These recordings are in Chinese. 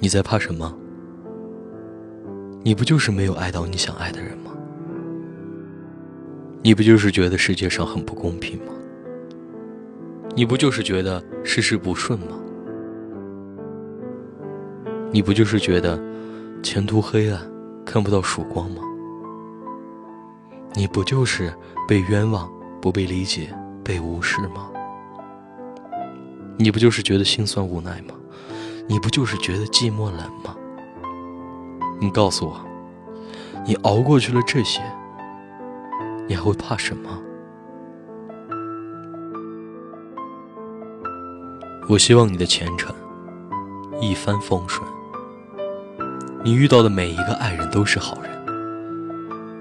你在怕什么？你不就是没有爱到你想爱的人吗？你不就是觉得世界上很不公平吗？你不就是觉得事事不顺吗？你不就是觉得前途黑暗，看不到曙光吗？你不就是被冤枉、不被理解、被无视吗？你不就是觉得心酸无奈吗？你不就是觉得寂寞冷吗？你告诉我，你熬过去了这些，你还会怕什么？我希望你的前程一帆风顺，你遇到的每一个爱人都是好人，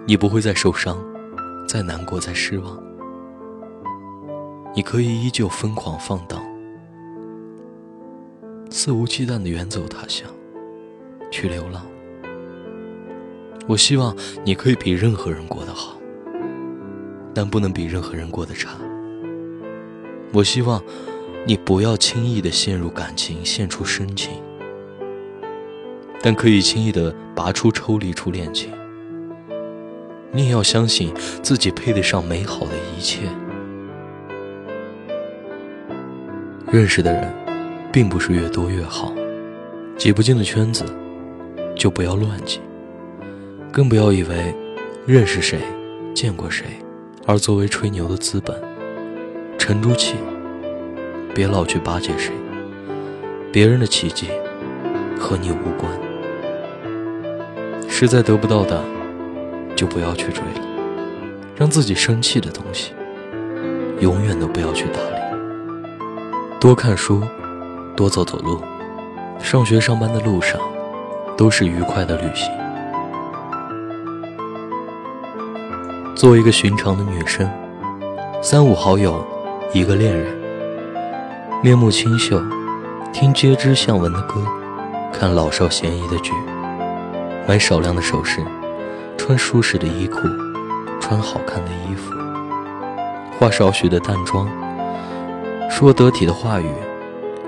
你不会再受伤、再难过、再失望，你可以依旧疯狂放荡。肆无忌惮的远走他乡，去流浪。我希望你可以比任何人过得好，但不能比任何人过得差。我希望你不要轻易的陷入感情，献出深情，但可以轻易的拔出、抽离出恋情。你也要相信自己配得上美好的一切。认识的人。并不是越多越好，挤不进的圈子就不要乱挤，更不要以为认识谁、见过谁而作为吹牛的资本。沉住气，别老去巴结谁，别人的奇迹和你无关。实在得不到的，就不要去追了。让自己生气的东西，永远都不要去打理。多看书。多走走路，上学上班的路上，都是愉快的旅行。做一个寻常的女生，三五好友，一个恋人，面目清秀，听皆知向闻的歌，看老少咸宜的剧，买少量的首饰，穿舒适的衣裤，穿好看的衣服，化少许的淡妆，说得体的话语。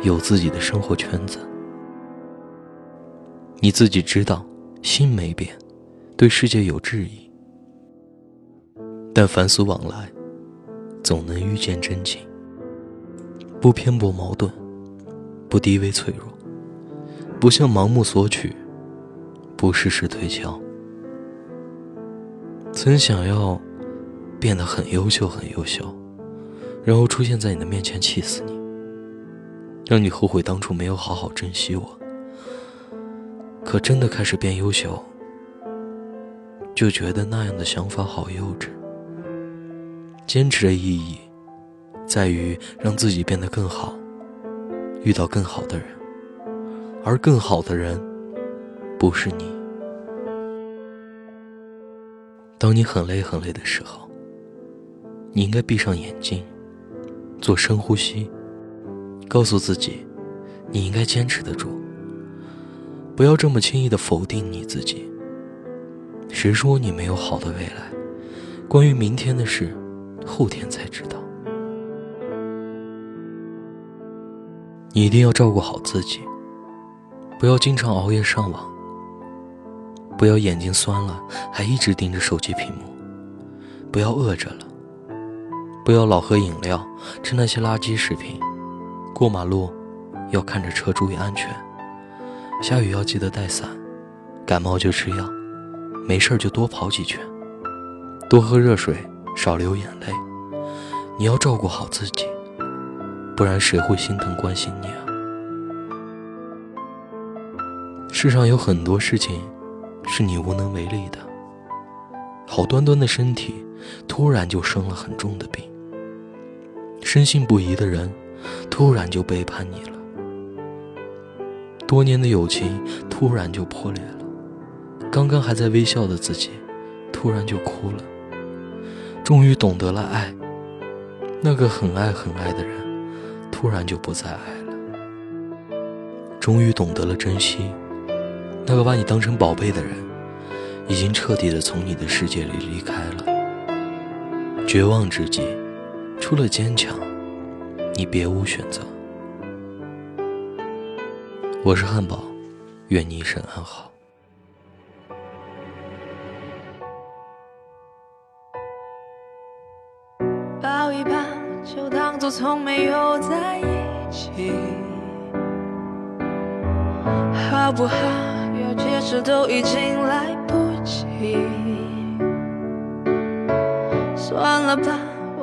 有自己的生活圈子，你自己知道，心没变，对世界有质疑，但凡俗往来，总能遇见真情。不偏颇矛盾，不低微脆弱，不向盲目索取，不事事推敲。曾想要变得很优秀，很优秀，然后出现在你的面前，气死你。让你后悔当初没有好好珍惜我，可真的开始变优秀，就觉得那样的想法好幼稚。坚持的意义，在于让自己变得更好，遇到更好的人，而更好的人，不是你。当你很累很累的时候，你应该闭上眼睛，做深呼吸。告诉自己，你应该坚持得住。不要这么轻易的否定你自己。谁说你没有好的未来？关于明天的事，后天才知道。你一定要照顾好自己，不要经常熬夜上网，不要眼睛酸了还一直盯着手机屏幕，不要饿着了，不要老喝饮料，吃那些垃圾食品。过马路要看着车，注意安全。下雨要记得带伞，感冒就吃药，没事就多跑几圈，多喝热水，少流眼泪。你要照顾好自己，不然谁会心疼关心你啊？世上有很多事情是你无能为力的。好端端的身体，突然就生了很重的病。深信不疑的人。突然就背叛你了，多年的友情突然就破裂了，刚刚还在微笑的自己，突然就哭了。终于懂得了爱，那个很爱很爱的人，突然就不再爱了。终于懂得了珍惜，那个把你当成宝贝的人，已经彻底的从你的世界里离开了。绝望之际，除了坚强。你别无选择，我是汉堡，愿你一生安好。抱一抱，就当作从没有在一起，好不好？要解释都已经来不及。算了吧，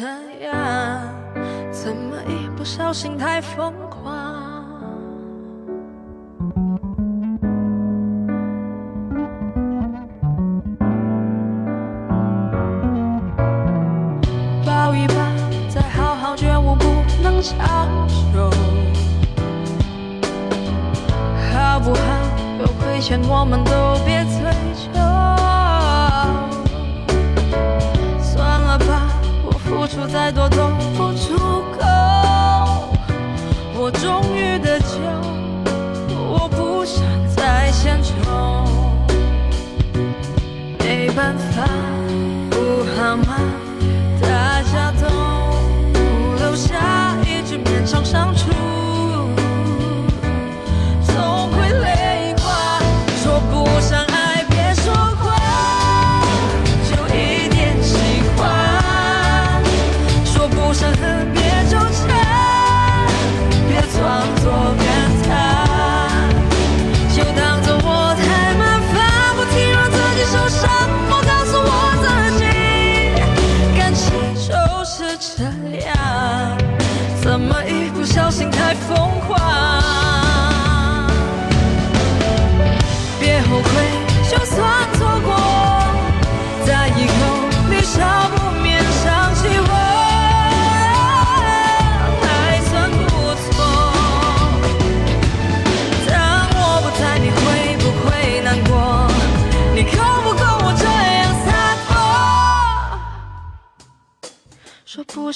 这样，怎么一不小心太疯狂？抱一抱，再好好觉悟不能长久，好不好？有亏欠我们都别追没这样，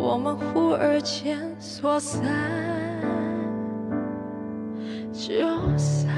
我们忽而间说散。就散